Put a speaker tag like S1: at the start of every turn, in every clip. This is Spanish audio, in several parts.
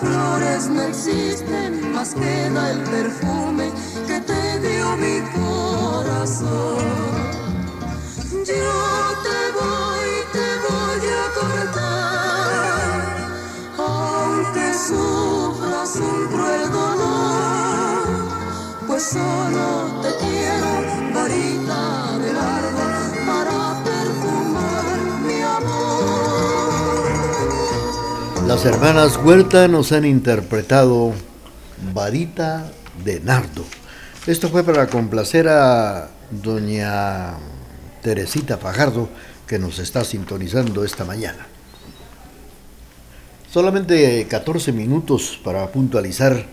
S1: Flores no existen, más queda el perfume que te dio mi corazón. Yo te voy, te voy a cortar sufras un cruel dolor, pues solo te quiero, varita
S2: Las hermanas Huerta nos han interpretado Varita de Nardo. Esto fue para complacer a doña Teresita Fajardo, que nos está sintonizando esta mañana. Solamente 14 minutos para puntualizar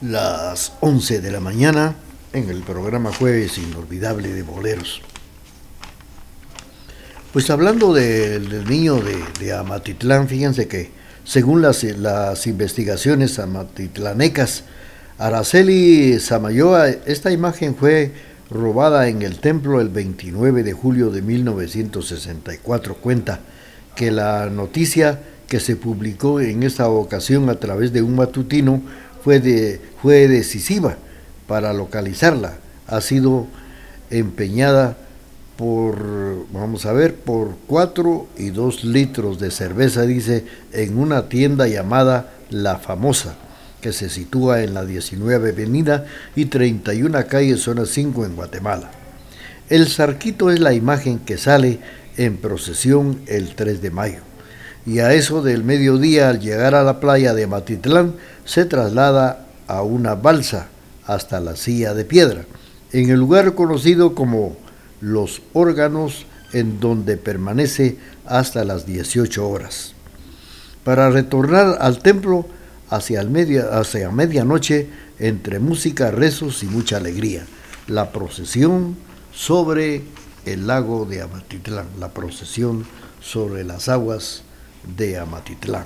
S2: las 11 de la mañana en el programa Jueves Inolvidable de Boleros. Pues hablando del niño de, Amatitlán, fíjense que según las, las investigaciones amatitlanecas, Araceli Samayoa, esta imagen fue robada en el templo el 29 de julio de 1964. Cuenta que la noticia que se publicó en esta ocasión a través de un matutino fue, de, fue decisiva para localizarla. Ha sido empeñada por, vamos a ver, por 4 y 2 litros de cerveza, dice, en una tienda llamada La Famosa, que se sitúa en la 19 Avenida y 31 Calle Zona 5 en Guatemala. El sarquito es la imagen que sale en procesión el 3 de mayo y a eso del mediodía al llegar a la playa de Matitlán se traslada a una balsa hasta la silla de piedra, en el lugar conocido como Los órganos, en donde permanece hasta las 18 horas. Para retornar al templo hacia, el media, hacia medianoche, entre música, rezos y mucha alegría, la procesión sobre el lago de Amatitlán, la procesión sobre las aguas de Amatitlán.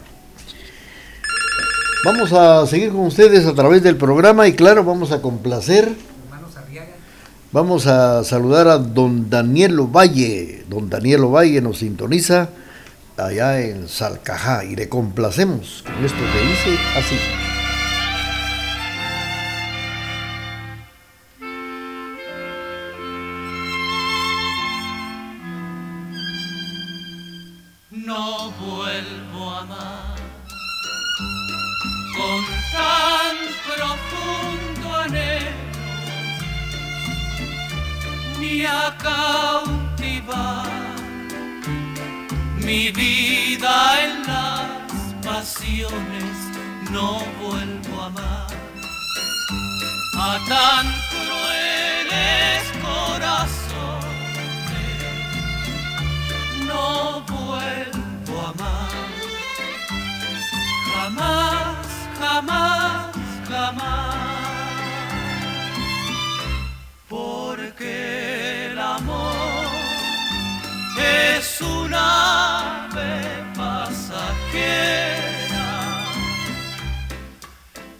S2: Vamos a seguir con ustedes a través del programa y claro, vamos a complacer. Vamos a saludar a don Daniel Valle. Don Daniel Valle nos sintoniza allá en Salcajá y le complacemos con esto que dice así.
S1: A cautivar mi vida en las pasiones, no vuelvo a amar. A tan crueles corazones, no vuelvo a amar. Jamás, jamás.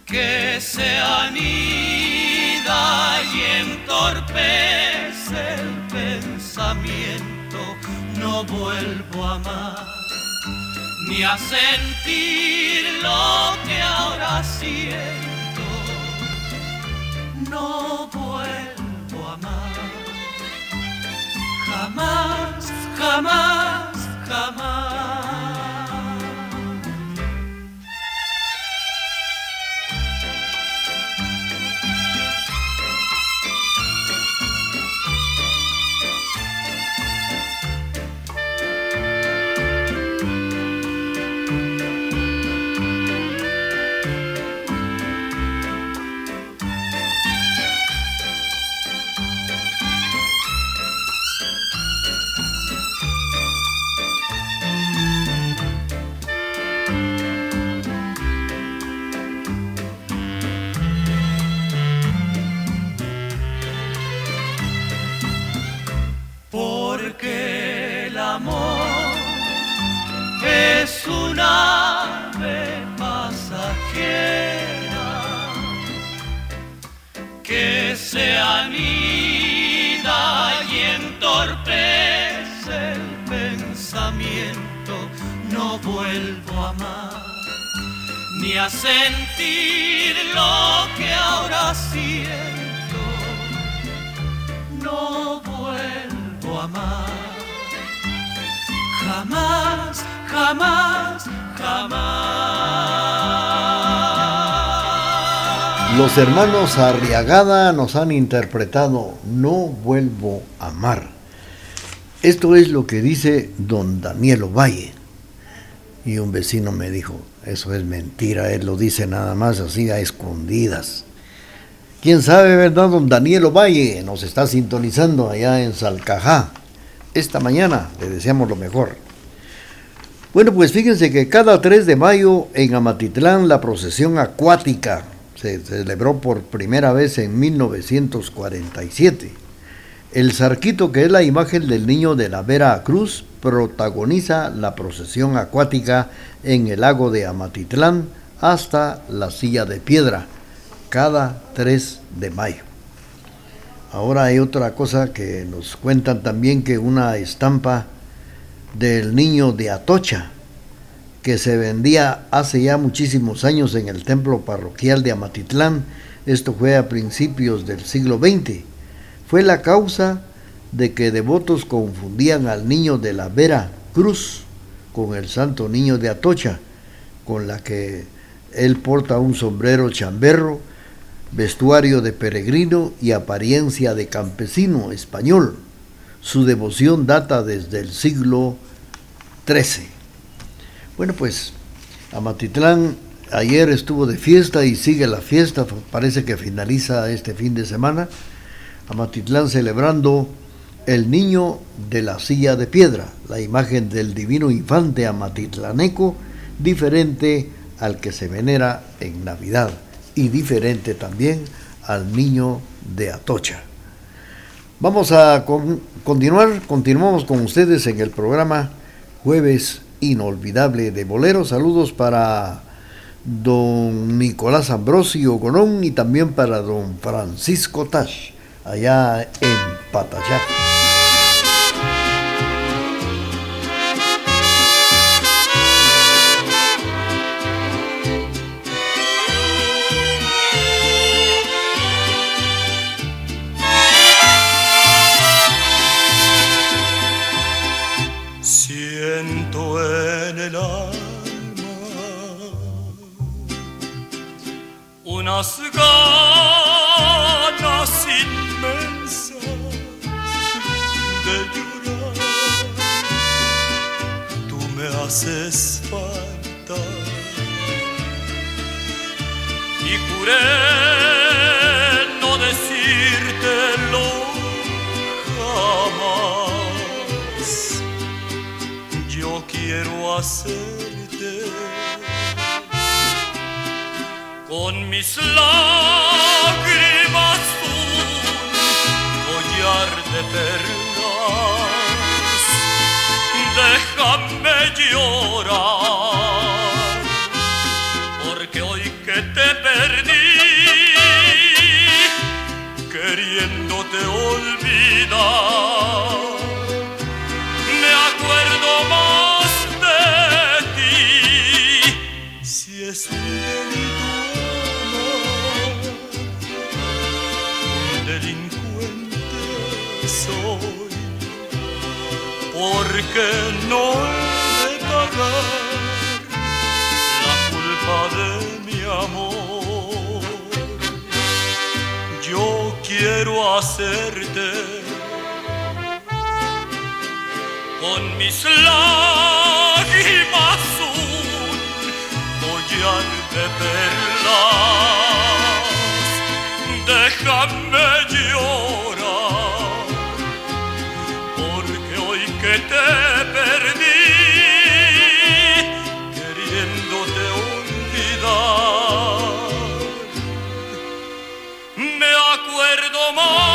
S1: Que se anida y entorpece el pensamiento. No vuelvo a amar ni a sentir lo que ahora siento. No vuelvo a amar. Jamás, jamás, jamás. Sentir lo que ahora siento. No vuelvo a amar. Jamás, jamás, jamás.
S2: Los hermanos Arriagada nos han interpretado No vuelvo a amar. Esto es lo que dice don Daniel Ovalle. Y un vecino me dijo, eso es mentira, él lo dice nada más así a escondidas. ¿Quién sabe, verdad, don Daniel Ovalle? Nos está sintonizando allá en Salcajá. Esta mañana le deseamos lo mejor. Bueno, pues fíjense que cada 3 de mayo en Amatitlán la procesión acuática se celebró por primera vez en 1947. El Zarquito, que es la imagen del niño de la Vera Cruz, protagoniza la procesión acuática en el lago de Amatitlán hasta la silla de piedra, cada 3 de mayo. Ahora hay otra cosa que nos cuentan también que una estampa del niño de Atocha, que se vendía hace ya muchísimos años en el templo parroquial de Amatitlán, esto fue a principios del siglo XX, fue la causa de que devotos confundían al niño de la Vera Cruz con el santo niño de Atocha, con la que él porta un sombrero chamberro, vestuario de peregrino y apariencia de campesino español. Su devoción data desde el siglo XIII. Bueno, pues Amatitlán ayer estuvo de fiesta y sigue la fiesta, parece que finaliza este fin de semana. Amatitlán celebrando el niño de la silla de piedra, la imagen del divino infante amatitlaneco, diferente al que se venera en Navidad y diferente también al niño de Atocha. Vamos a con, continuar, continuamos con ustedes en el programa Jueves Inolvidable de Bolero. Saludos para don Nicolás Ambrosio Gonón y también para don Francisco Tash, allá en Patayac.
S3: Siento del alma. Unas haces falta y juré no decírtelo jamás. Yo quiero hacerte con mis lágrimas un collar de perlas. Déjame llorar, porque hoy que te perdí, mis lágrimas un collar de perlas. Déjame llorar, porque hoy que te perdí, queriéndote olvidar, me acuerdo más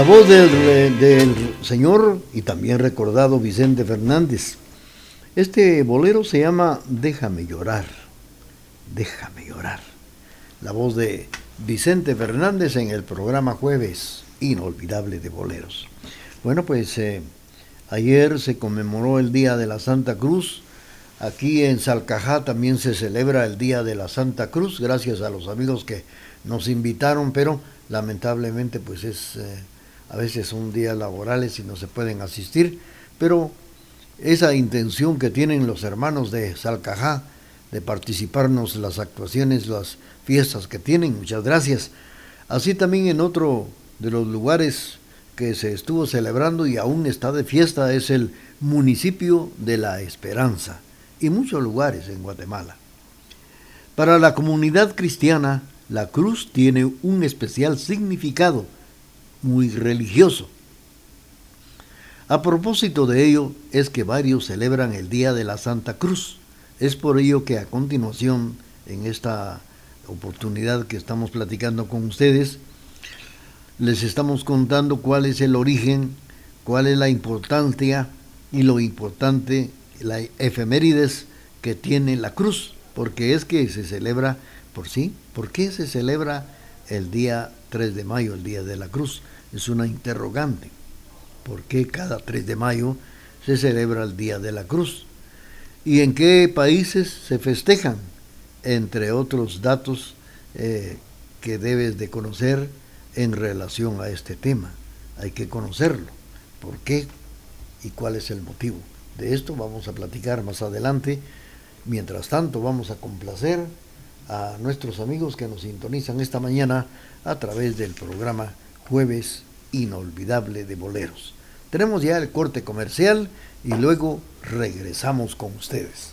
S2: La voz del, señor y también recordado Vicente Fernández. Este bolero se llama Déjame llorar, déjame llorar. La voz de Vicente Fernández en el programa Jueves Inolvidable de Boleros. Bueno, pues eh, ayer se conmemoró el Día de la Santa Cruz. Aquí en Salcajá también se celebra el Día de la Santa Cruz, gracias a los amigos que nos invitaron, pero lamentablemente pues es eh, a veces son días laborales y no se pueden asistir, pero esa intención que tienen los hermanos de Salcajá de participarnos las actuaciones, las fiestas que tienen, muchas gracias. Así también en otro de los lugares que se estuvo celebrando y aún está de fiesta es el municipio de La Esperanza y muchos lugares en Guatemala. Para la comunidad cristiana, la cruz tiene un especial significado muy religioso. A propósito de ello es que varios celebran el Día de la Santa Cruz. Es por ello que a continuación, en esta oportunidad que estamos platicando con ustedes, les estamos contando cuál es el origen, cuál es la importancia y lo importante, la efemérides que tiene la cruz, porque es que se celebra por sí. ¿Por qué se celebra el día 3 de mayo, el Día de la Cruz? Es una interrogante. ¿Por qué cada 3 de mayo se celebra el Día de la Cruz? ¿Y en qué países se festejan? Entre otros datos eh, que debes de conocer en relación a este tema. Hay que conocerlo. ¿Por qué? ¿Y cuál es el motivo? De esto vamos a platicar más adelante. Mientras tanto, vamos a complacer a nuestros amigos que nos sintonizan esta mañana a través del programa Jueves Inolvidable de Boleros. Tenemos ya el corte comercial y luego regresamos con ustedes.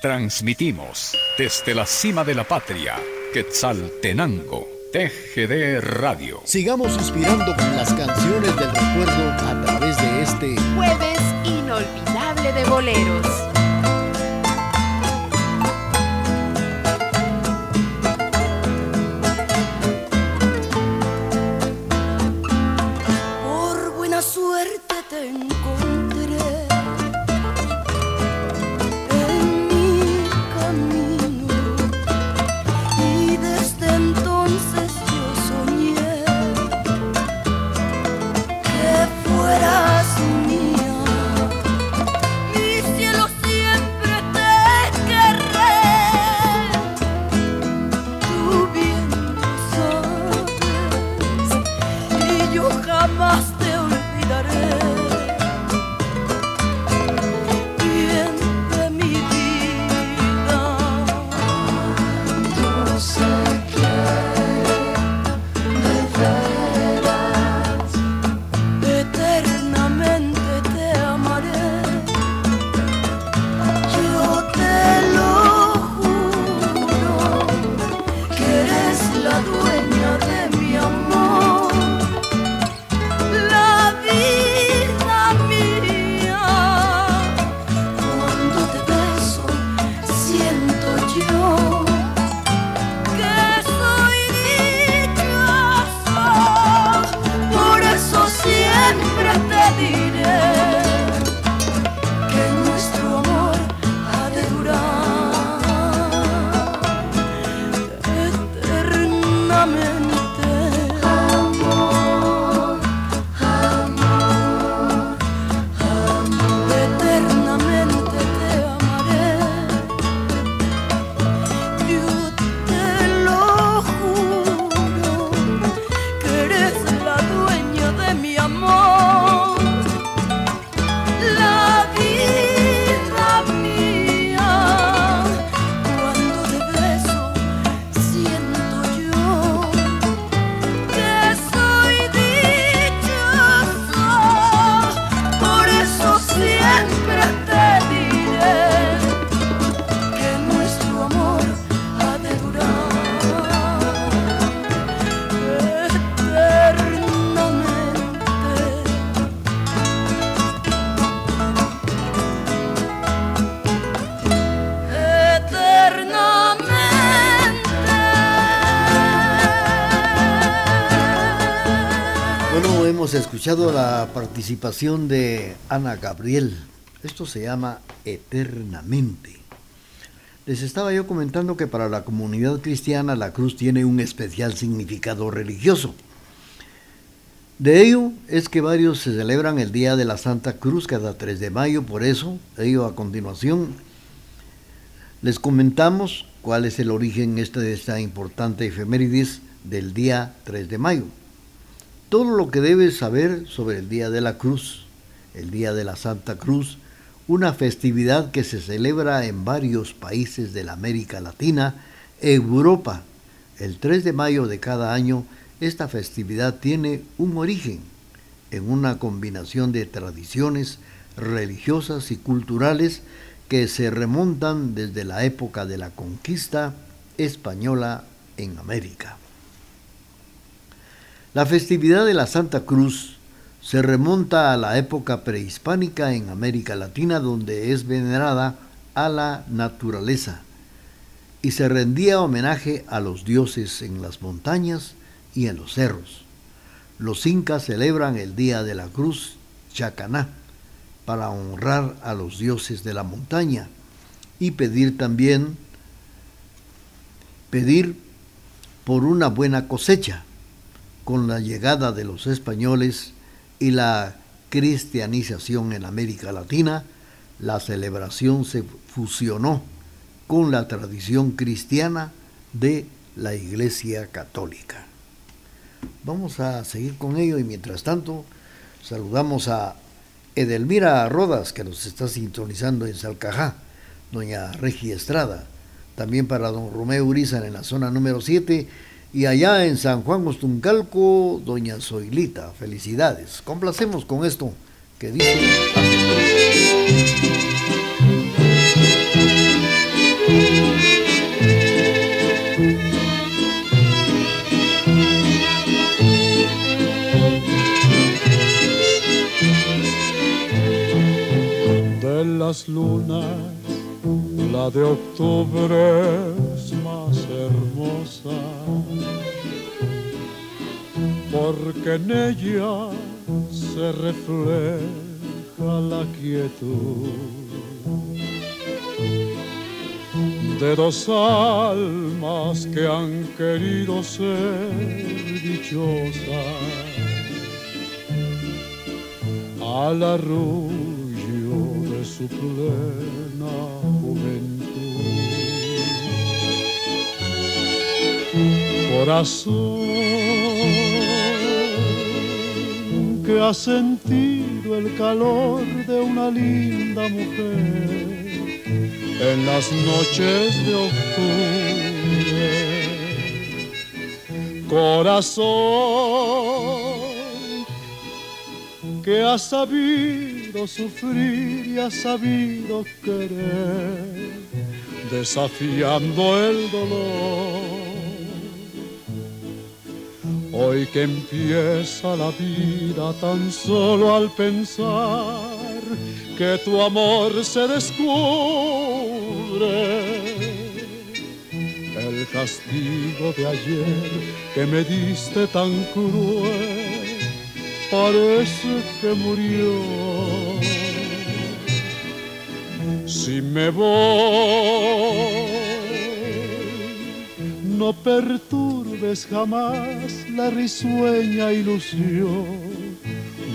S4: Transmitimos desde la cima de la patria, Quetzaltenango, TGD Radio.
S2: Sigamos inspirando con las canciones del recuerdo a través de este
S5: Jueves inolvidable de boleros.
S2: Escuchado la participación de Ana Gabriel. Esto se llama Eternamente. Les estaba yo comentando que para la comunidad cristiana la cruz tiene un especial significado religioso. De ello es que varios se celebran el Día de la Santa Cruz cada 3 de mayo, por eso, ello a continuación, les comentamos cuál es el origen este de esta importante efemérides del día 3 de mayo. Todo lo que debes saber sobre el Día de la Cruz, el Día de la Santa Cruz, una festividad que se celebra en varios países de la América Latina, Europa. El 3 de mayo de cada año, esta festividad tiene un origen en una combinación de tradiciones religiosas y culturales que se remontan desde la época de la conquista española en América. La festividad de la Santa Cruz se remonta a la época prehispánica en América Latina donde es venerada a la naturaleza y se rendía homenaje a los dioses en las montañas y en los cerros. Los incas celebran el Día de la Cruz Chacaná para honrar a los dioses de la montaña y pedir también pedir por una buena cosecha. Con la llegada de los españoles y la cristianización en América Latina, la celebración se fusionó con la tradición cristiana de la Iglesia Católica. Vamos a seguir con ello y mientras tanto saludamos a Edelmira Rodas que nos está sintonizando en Salcajá, doña Regi Estrada, también para don Romeo Urizar en la zona número 7 y allá en San Juan Ostuncalco, doña Zoilita, felicidades. Complacemos con esto que dice
S6: De las lunas, la de octubre porque en ella se refleja la quietud de dos almas que han querido ser dichosas al arrullo de su plena juventud. Corazón que ha sentido el calor de una linda mujer en las noches de octubre. Corazón que ha sabido sufrir y ha sabido querer, desafiando el dolor. Hoy que empieza la vida tan solo al pensar que tu amor se descubre. El castigo de ayer que me diste tan cruel parece que murió. Si me voy, no perturbes jamás la risueña ilusión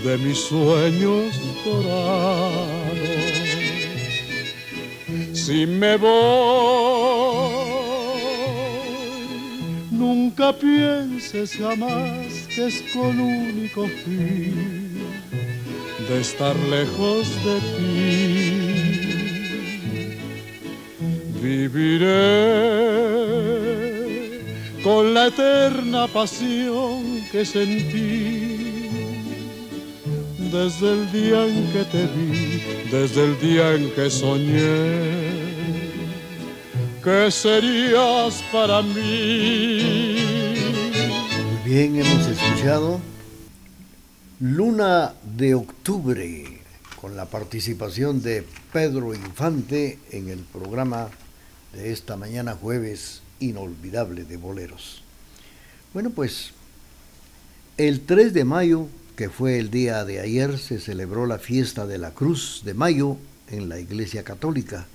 S6: de mis sueños dorados. Si me voy, nunca pienses jamás que es con único fin de estar lejos de ti. Viviré con la eterna pasión que sentí desde el día en que te vi, desde el día en que soñé que serías para mí.
S2: Muy bien, hemos escuchado Luna de Octubre con la participación de Pedro Infante en el programa de esta mañana jueves inolvidable de boleros. Bueno, pues El 3 de mayo, que fue el día de ayer, se celebró la fiesta de la Cruz de Mayo en la Iglesia Católica.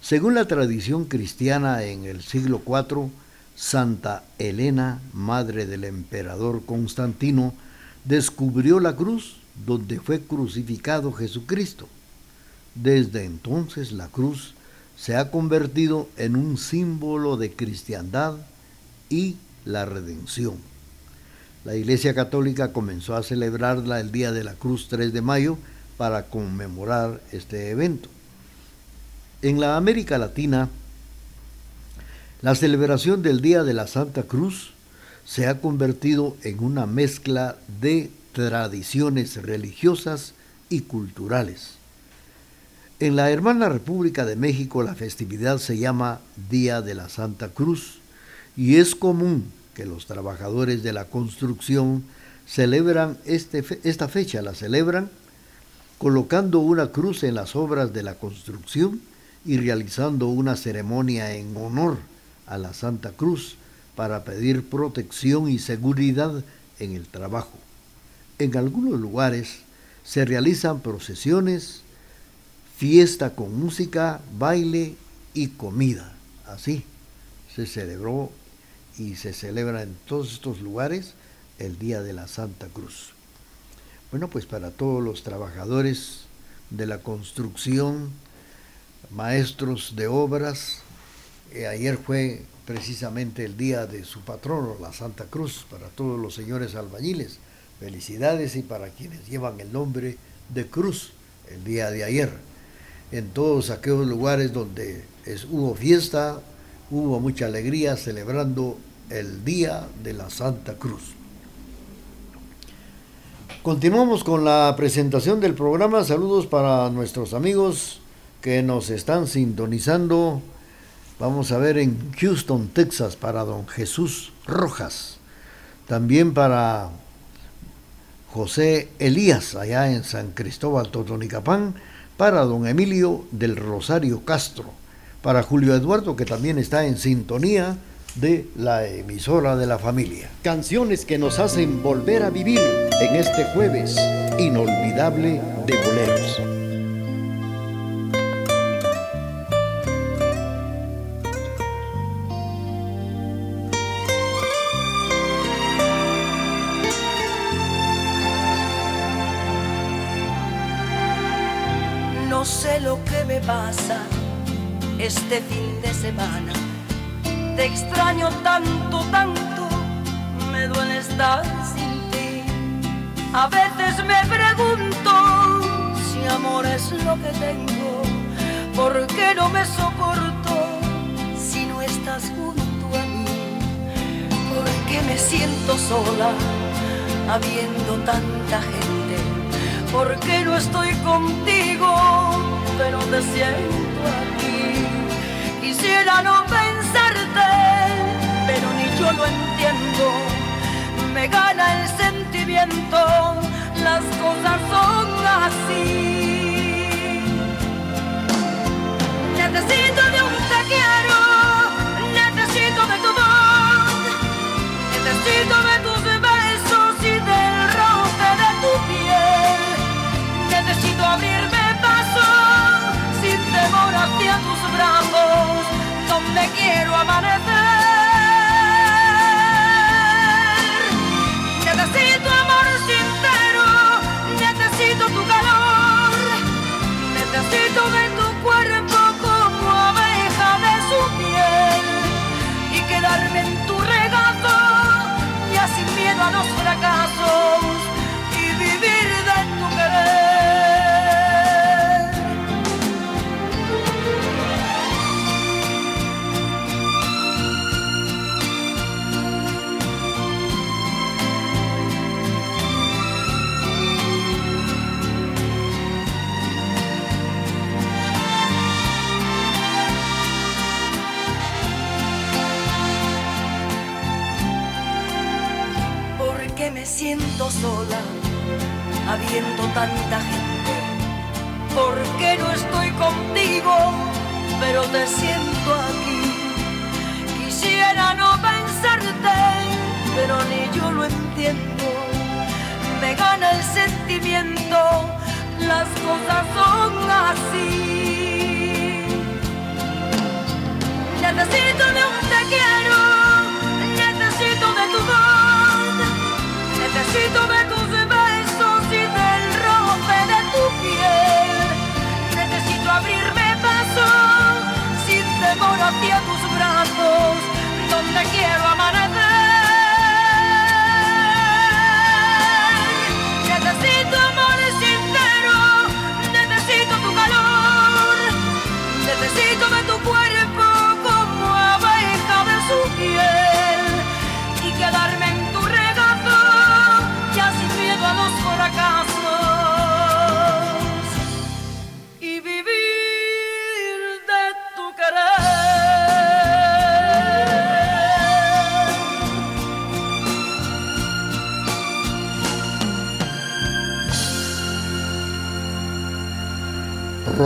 S2: Según la tradición cristiana en el siglo IV, Santa Elena, madre del emperador Constantino, descubrió la cruz donde fue crucificado Jesucristo. Desde entonces la cruz se ha convertido en un símbolo de cristiandad y la redención. La Iglesia Católica comenzó a celebrarla el Día de la Cruz 3 de mayo para conmemorar este evento. En la América Latina, la celebración del Día de la Santa Cruz se ha convertido en una mezcla de tradiciones religiosas y culturales. En la hermana República de México la festividad se llama Día de la Santa Cruz y es común que los trabajadores de la construcción celebran este, esta fecha, la celebran colocando una cruz en las obras de la construcción y realizando una ceremonia en honor a la Santa Cruz para pedir protección y seguridad en el trabajo. En algunos lugares se realizan procesiones, fiesta con música, baile y comida. Así se celebró y se celebra en todos estos lugares el Día de la Santa Cruz. Bueno, pues para todos los trabajadores de la construcción, maestros de obras, eh, ayer fue precisamente el día de su patrono, la Santa Cruz, para todos los señores albañiles. Felicidades y para quienes llevan el nombre de Cruz el día de ayer. En todos aquellos lugares donde hubo fiesta, hubo mucha alegría celebrando el día de la Santa Cruz. Continuamos con la presentación del programa. Saludos para nuestros amigos que nos están sintonizando Vamos a ver en Houston, Texas, para don Jesús Rojas. También para José Elías, allá en San Cristóbal Totonicapán. Para don Emilio del Rosario Castro. Para Julio Eduardo, que también está en sintonía de la emisora de la familia. Canciones que nos hacen volver a vivir en este jueves inolvidable de boleros.
S7: Este fin de semana. Te extraño tanto, tanto, me duele estar sin ti. A veces me pregunto si amor es lo que tengo, ¿por qué no me soporto si no estás junto a mí? ¿Por qué me siento sola habiendo tanta gente? ¿Por qué no estoy contigo? pero te siento. Quisiera no pensarte, pero ni yo lo entiendo. Me gana el sentimiento, las cosas son así. Necesito de un te quiero, necesito de tu voz, necesito de tus besos y del roce de tu piel. Necesito abrirme temor hacia tus brazos, donde quiero amanecer. Necesito amor sincero, necesito tu calor, necesito de tu cuerpo como abeja de su piel y quedarme en tu regazo, ya sin miedo a los fracasos siento sola, habiendo tanta gente. Porque no estoy contigo? Pero te siento aquí. Quisiera no pensarte, pero ni yo lo entiendo. Me gana el sentimiento, las cosas son así. Necesito de un necesito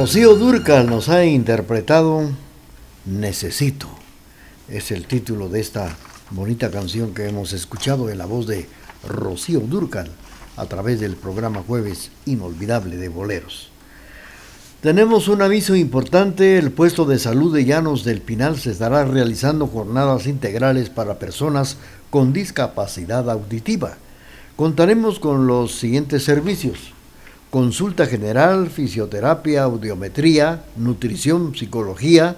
S2: Rocío Durcal nos ha interpretado Necesito. Es el título de esta bonita canción que hemos escuchado en la voz de Rocío Durcal a través del programa Jueves Inolvidable de Boleros. Tenemos un aviso importante, el puesto de salud de Llanos del Pinal se estará realizando jornadas integrales para personas con discapacidad auditiva. Contaremos con los siguientes servicios. Consulta general, fisioterapia, audiometría, nutrición, psicología,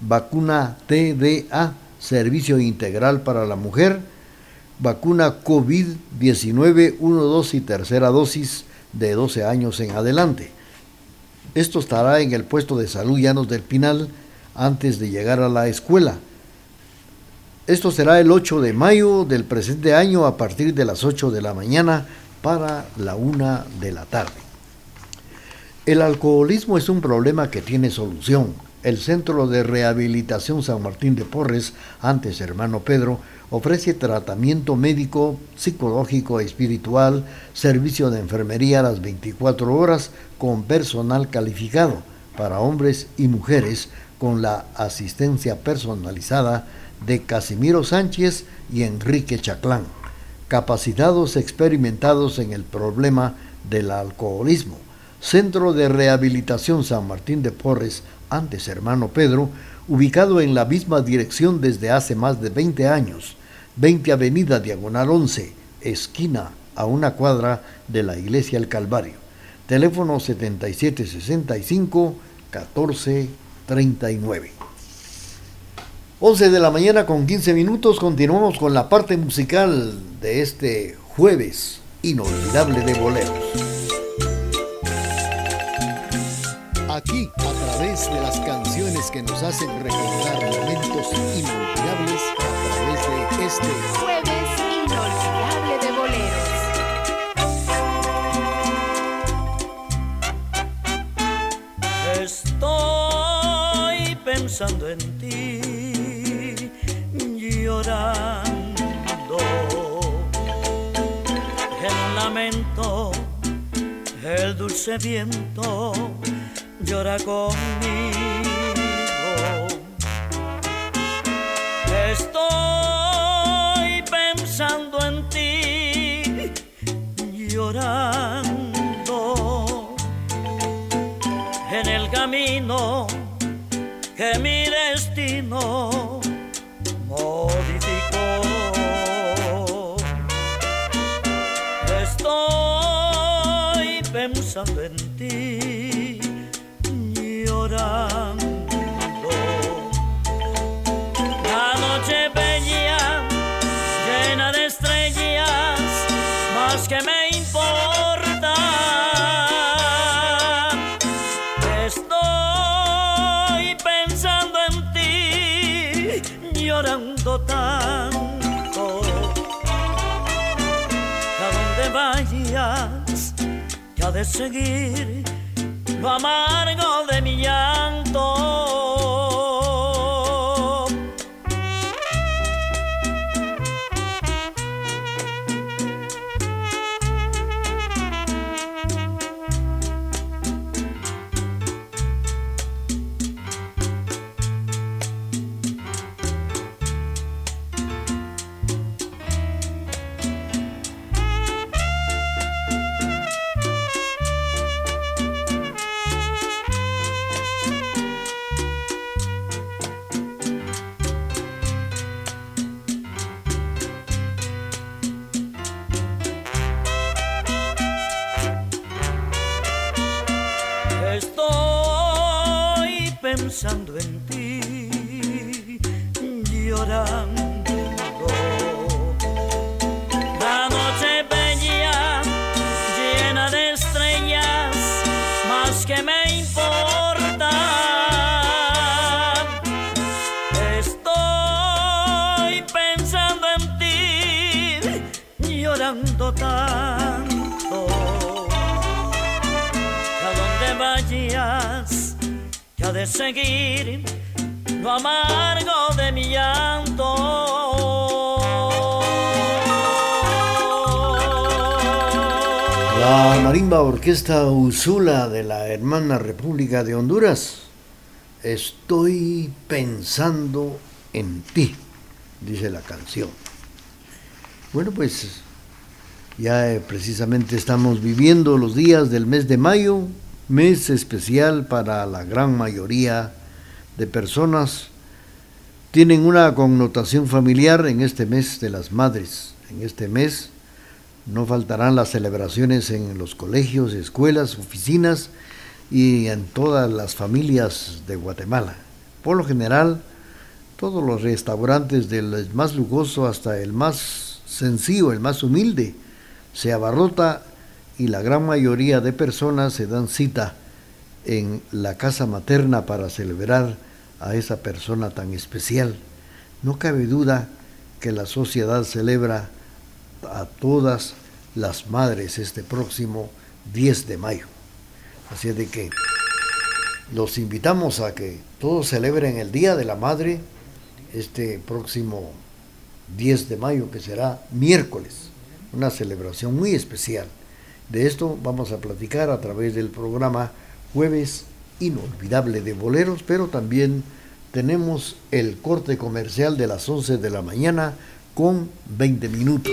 S2: vacuna TDA, servicio integral para la mujer, vacuna COVID-19, 1, 2 y tercera dosis de 12 años en adelante. Esto estará en el puesto de salud Llanos del Pinal antes de llegar a la escuela. Esto será el 8 de mayo del presente año a partir de las 8 de la mañana para la 1 de la tarde. El alcoholismo es un problema que tiene solución. El Centro de Rehabilitación San Martín de Porres, antes hermano Pedro, ofrece tratamiento médico, psicológico, espiritual, servicio de enfermería a las 24 horas con personal calificado para hombres y mujeres con la asistencia personalizada de Casimiro Sánchez y Enrique Chaclán, capacitados experimentados en el problema del alcoholismo. Centro de Rehabilitación San Martín de Porres, antes hermano Pedro, ubicado en la misma dirección desde hace más de 20 años, 20 Avenida Diagonal 11, esquina a una cuadra de la Iglesia El Calvario. Teléfono 7765-1439. 11 de la mañana con 15 minutos, continuamos con la parte musical de este jueves inolvidable de boleros. Aquí, a través de las canciones que nos hacen recordar momentos inolvidables, a través de este
S8: Jueves inolvidable de boleros.
S9: Estoy pensando en ti, llorando. El lamento, el dulce viento llora conmigo. Estoy pensando en ti, llorando en el camino que mi destino de seguir lo amargo
S2: orquesta Usula de la hermana República de Honduras. Estoy pensando en ti, dice la canción. Bueno, pues ya eh, precisamente estamos viviendo los días del mes de mayo, mes especial para la gran mayoría de personas. Tienen una connotación familiar en este mes de las madres. En este mes no faltarán las celebraciones en los colegios, escuelas, oficinas y en todas las familias de Guatemala. Por lo general, todos los restaurantes del más lujoso hasta el más sencillo, el más humilde, se abarrota y la gran mayoría de personas se dan cita en la casa materna para celebrar a esa persona tan especial. No cabe duda que la sociedad celebra a todas las madres este próximo 10 de mayo. Así es de que los invitamos a que todos celebren el Día de la Madre este próximo 10 de mayo, que será miércoles, una celebración muy especial. De esto vamos a platicar a través del programa Jueves Inolvidable de Boleros, pero también tenemos el corte comercial de las 11 de la mañana con 20 minutos.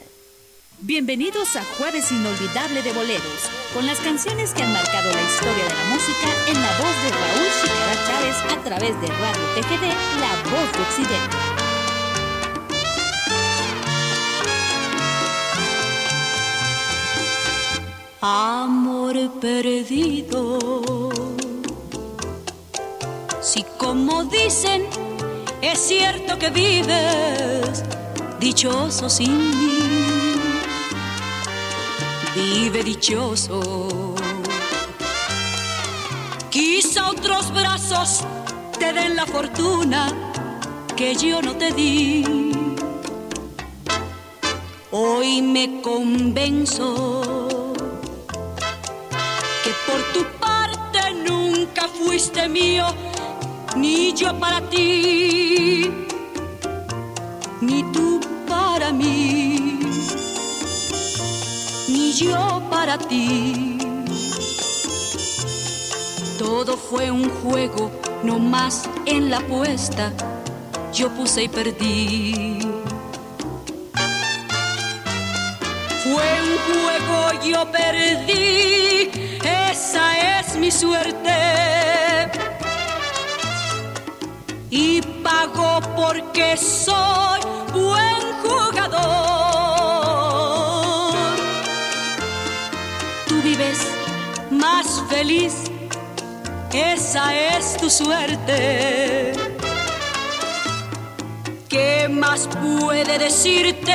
S5: Bienvenidos a Jueves Inolvidable de Boleros, con las canciones que han marcado la historia de la música en la voz de Raúl Chicara Chávez a través de Radio TGD, La Voz de Occidente.
S10: Amor perdido. Si como dicen, es cierto que vives dichoso sin mí, vive dichoso. Quizá otros brazos te den la fortuna que yo no te di. Hoy me convenzo que por tu parte nunca fuiste mío, ni yo para ti, ni tú para mí, ni yo para ti. Todo fue un juego, no más en la apuesta, yo puse y perdí. Fue un juego, yo perdí, esa es mi suerte. Y pago porque soy más feliz, esa es tu suerte. ¿Qué más puede decirte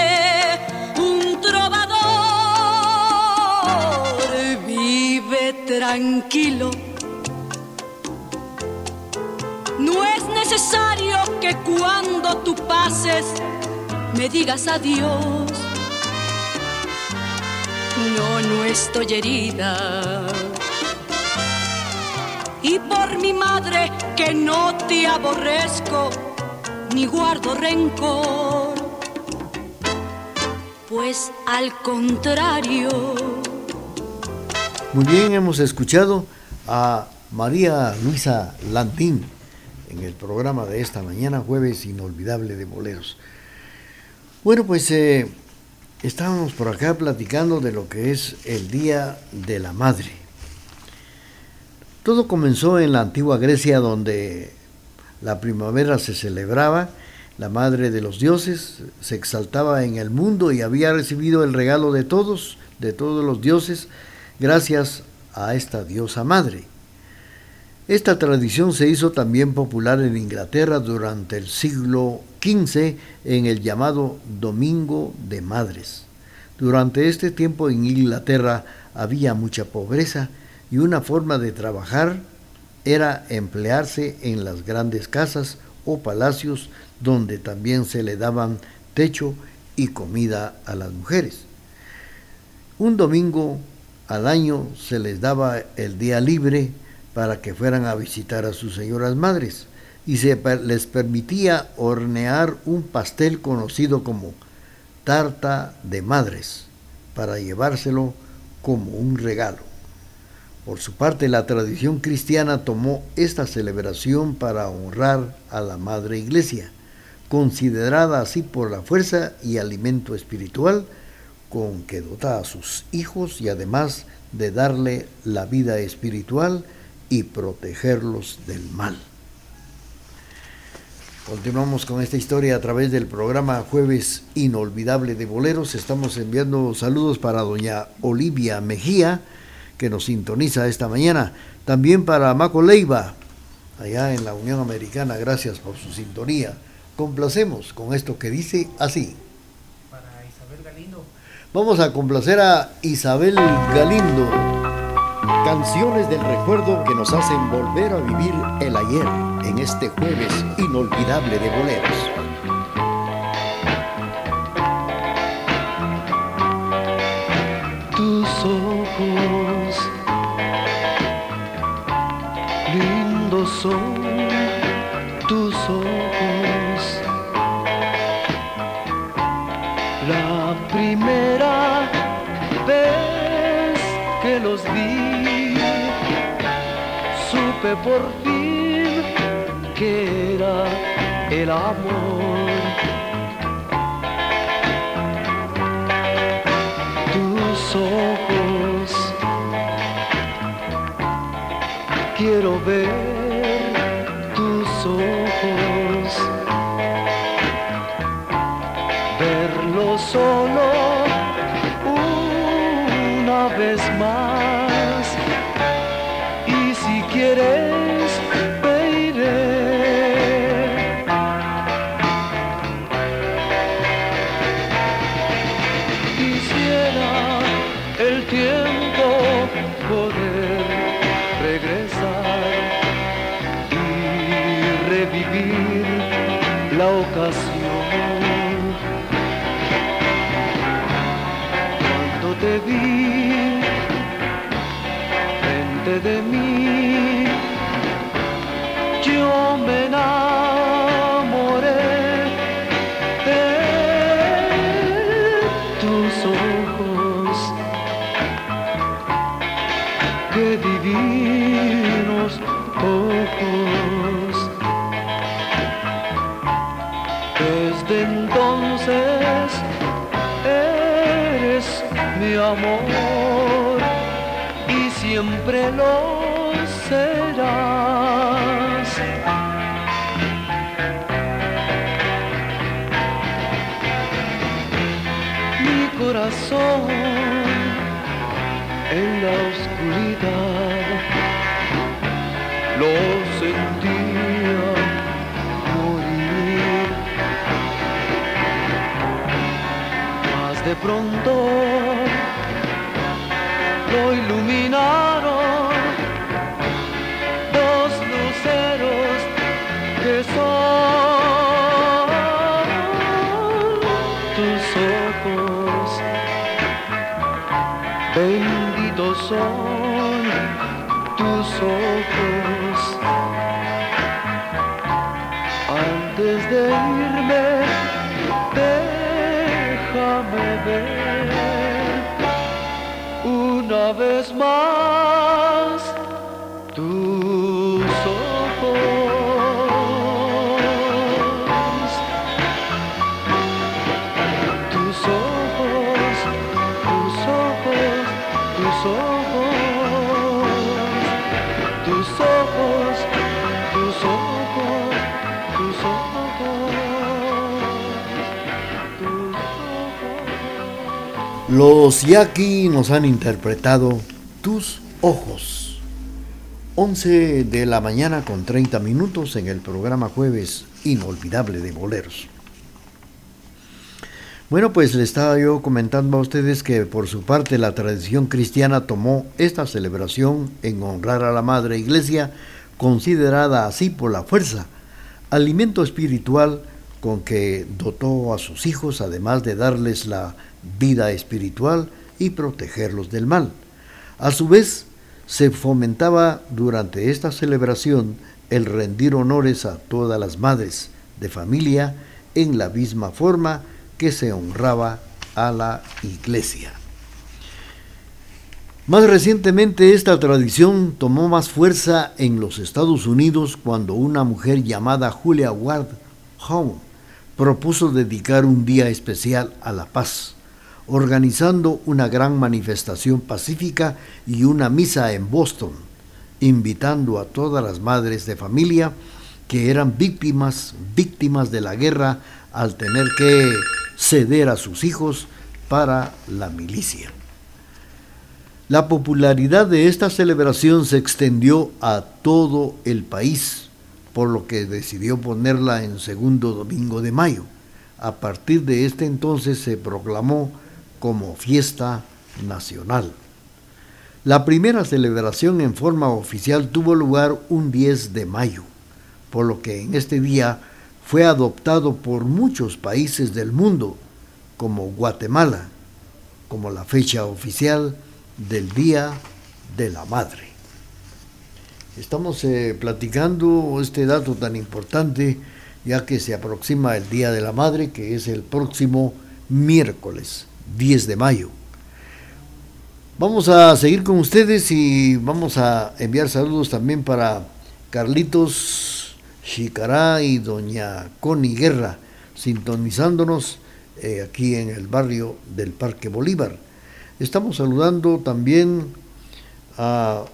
S10: un trovador? Vive tranquilo. No es necesario que cuando tú pases me digas adiós. No, no estoy herida. Y por mi madre que no te aborrezco ni guardo rencor. Pues al contrario.
S2: Muy bien, hemos escuchado a María Luisa Lantín en el programa de esta mañana, jueves inolvidable de boleros. Bueno, pues eh, estábamos por acá platicando de lo que es el Día de la Madre. Todo comenzó en la antigua Grecia donde la primavera se celebraba, la madre de los dioses se exaltaba en el mundo y había recibido el regalo de todos, de todos los dioses, gracias a esta diosa madre. Esta tradición se hizo también popular en Inglaterra durante el siglo XV en el llamado Domingo de Madres. Durante este tiempo en Inglaterra había mucha pobreza y una forma de trabajar era emplearse en las grandes casas o palacios donde también se le daban techo y comida a las mujeres. Un domingo al año se les daba el día libre para que fueran a visitar a sus señoras madres y se les permitía hornear un pastel conocido como tarta de madres para llevárselo como un regalo. Por su parte, la tradición cristiana tomó esta celebración para honrar a la Madre Iglesia, considerada así por la fuerza y alimento espiritual con que dota a sus hijos y además de darle la vida espiritual y protegerlos del mal. Continuamos con esta historia a través del programa Jueves Inolvidable de Boleros. Estamos enviando saludos para doña Olivia Mejía, que nos sintoniza esta mañana. También para Maco Leiva, allá en la Unión Americana. Gracias por su sintonía. Complacemos con esto que dice así. Para Isabel Galindo. Vamos a complacer a Isabel Galindo. Canciones del recuerdo que nos hacen volver a vivir el ayer en este jueves inolvidable de boleros.
S11: Tus ojos lindos son por fin que era el amor. Tus ojos quiero ver tus ojos, verlo solo siempre son tus ojos, benditos son tus ojos. Antes de irme,
S2: Los Yaqui nos han interpretado Tus ojos. 11 de la mañana con 30 minutos en el programa Jueves Inolvidable de Boleros. Bueno, pues le estaba yo comentando a ustedes que por su parte la tradición cristiana tomó esta celebración en honrar a la Madre Iglesia, considerada así por la fuerza, alimento espiritual con que dotó a sus hijos, además de darles la vida espiritual y protegerlos del mal. A su vez, se fomentaba durante esta celebración el rendir honores a todas las madres de familia en la misma forma que se honraba a la iglesia. Más recientemente esta tradición tomó más fuerza en los Estados Unidos cuando una mujer llamada Julia Ward Howe propuso dedicar un día especial a la paz, organizando una gran manifestación pacífica y una misa en Boston, invitando a todas las madres de familia que eran víctimas, víctimas de la guerra al tener que ceder a sus hijos para la milicia. La popularidad de esta celebración se extendió a todo el país, por lo que decidió ponerla en segundo domingo de mayo. A partir de este entonces se proclamó como fiesta nacional. La primera celebración en forma oficial tuvo lugar un 10 de mayo, por lo que en este día fue adoptado por muchos países del mundo, como Guatemala, como la fecha oficial del Día de la Madre. Estamos eh, platicando este dato tan importante ya que se aproxima el Día de la Madre, que es el próximo miércoles 10 de mayo. Vamos a seguir con ustedes y vamos a enviar saludos también para Carlitos Chicará y doña Connie Guerra, sintonizándonos eh, aquí en el barrio del Parque Bolívar. Estamos saludando también a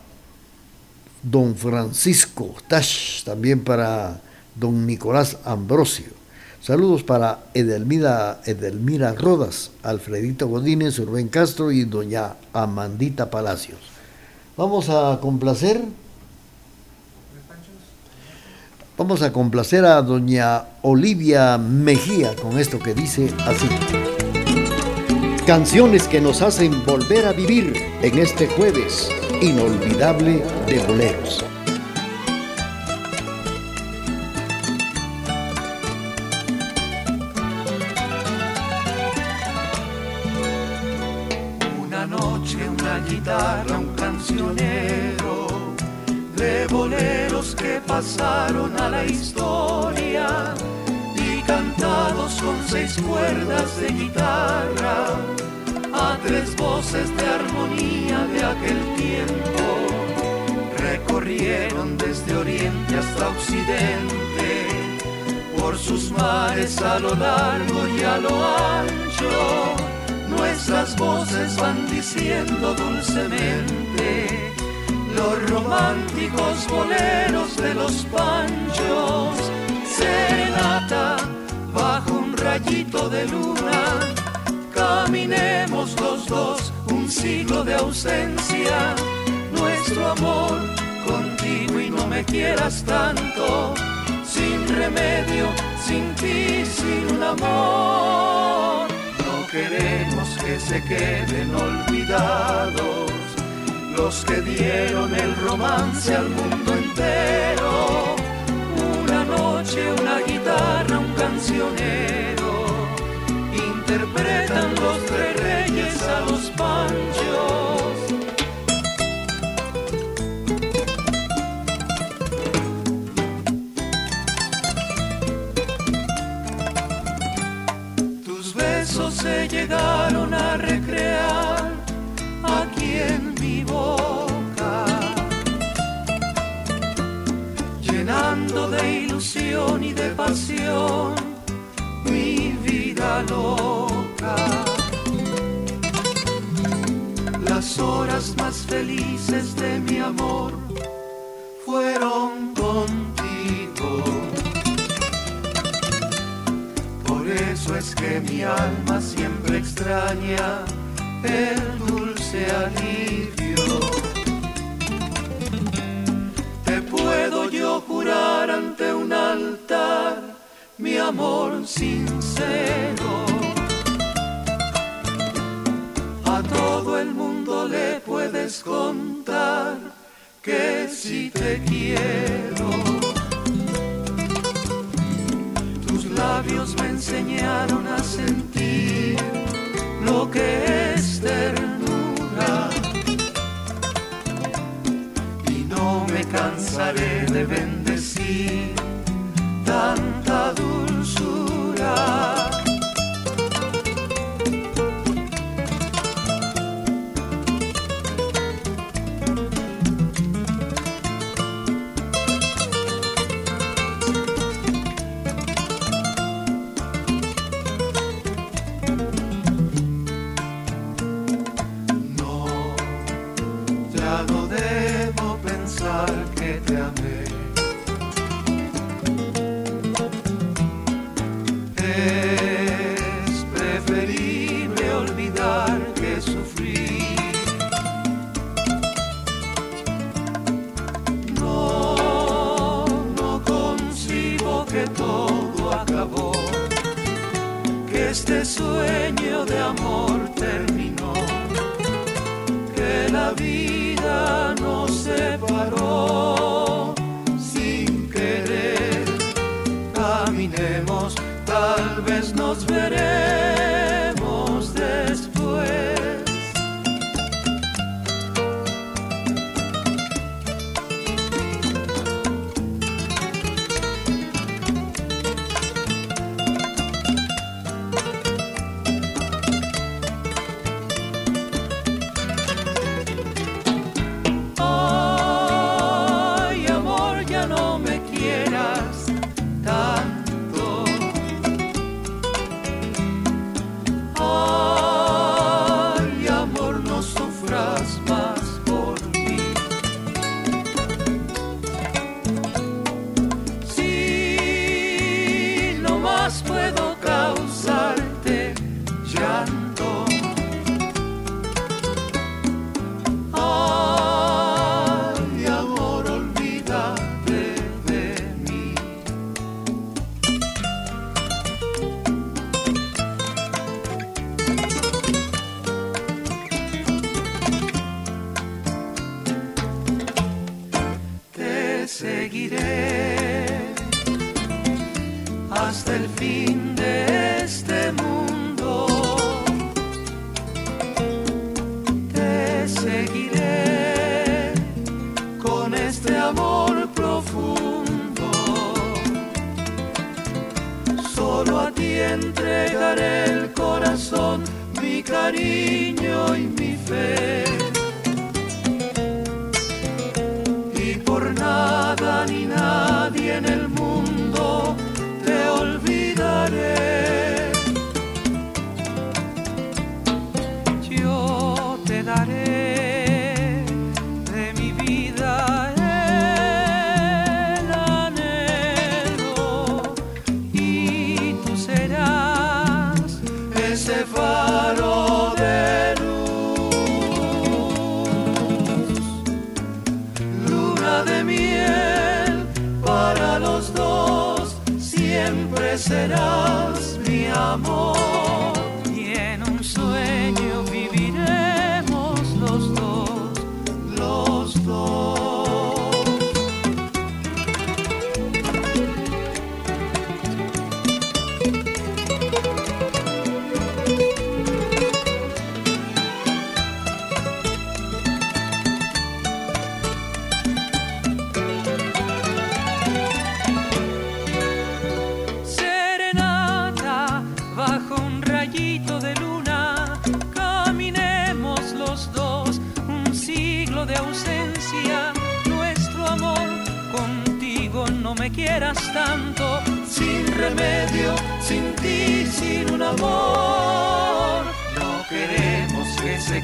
S2: don Francisco Tash, también para don Nicolás Ambrosio. Saludos para Edelmira, Edelmira Rodas, Alfredito Godínez, Rubén Castro y doña Amandita Palacios. Vamos a complacer Vamos a complacer a doña Olivia Mejía con esto que dice así. Canciones que nos hacen volver a vivir en este jueves inolvidable de boleros.
S1: Historia y cantados con seis cuerdas de guitarra a tres voces de armonía de aquel tiempo. Recorrieron desde oriente hasta occidente, por sus mares a lo largo y a lo ancho. Nuestras voces van diciendo dulcemente los románticos boleros de los panchos, serenata bajo un rayito de luna, caminemos los dos un siglo de ausencia, nuestro amor contigo y no me quieras tanto, sin remedio, sin ti, sin amor. No queremos que se queden olvidados los que dieron el romance al mundo entero. Una noche, una guitarra, un cancionero, interpretan los tres reyes a los panchos. Tus besos se llegaron a mi vida loca. La las horas más felices de mi amor fueron contigo. Por eso es que mi alma siempre extraña el dulce alivio. Te puedo yo jurar un altar mi amor sincero. A todo el mundo le puedes contar que si te quiero. Tus labios me enseñaron a sentir lo que es ternura. Y no me cansaré de bendecir tanta dulzura.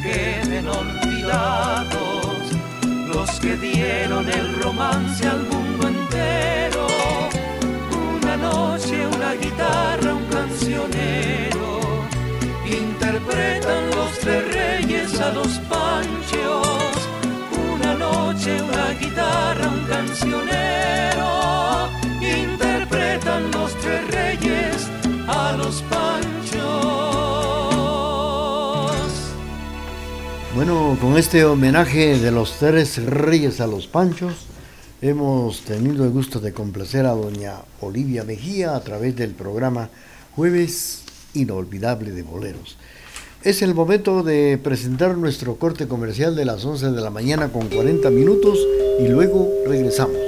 S1: Queden olvidados los que dieron el romance al mundo entero. Una noche, una guitarra, un cancionero, interpretan los tres reyes a los panchos. Una noche, una guitarra, un cancionero, interpretan los tres reyes
S2: Bueno, con este homenaje de los tres reyes a los panchos, hemos tenido el gusto de complacer a doña Olivia Mejía a través del programa Jueves Inolvidable de Boleros. Es el momento de presentar nuestro corte comercial de las 11 de la mañana con 40 minutos y luego regresamos.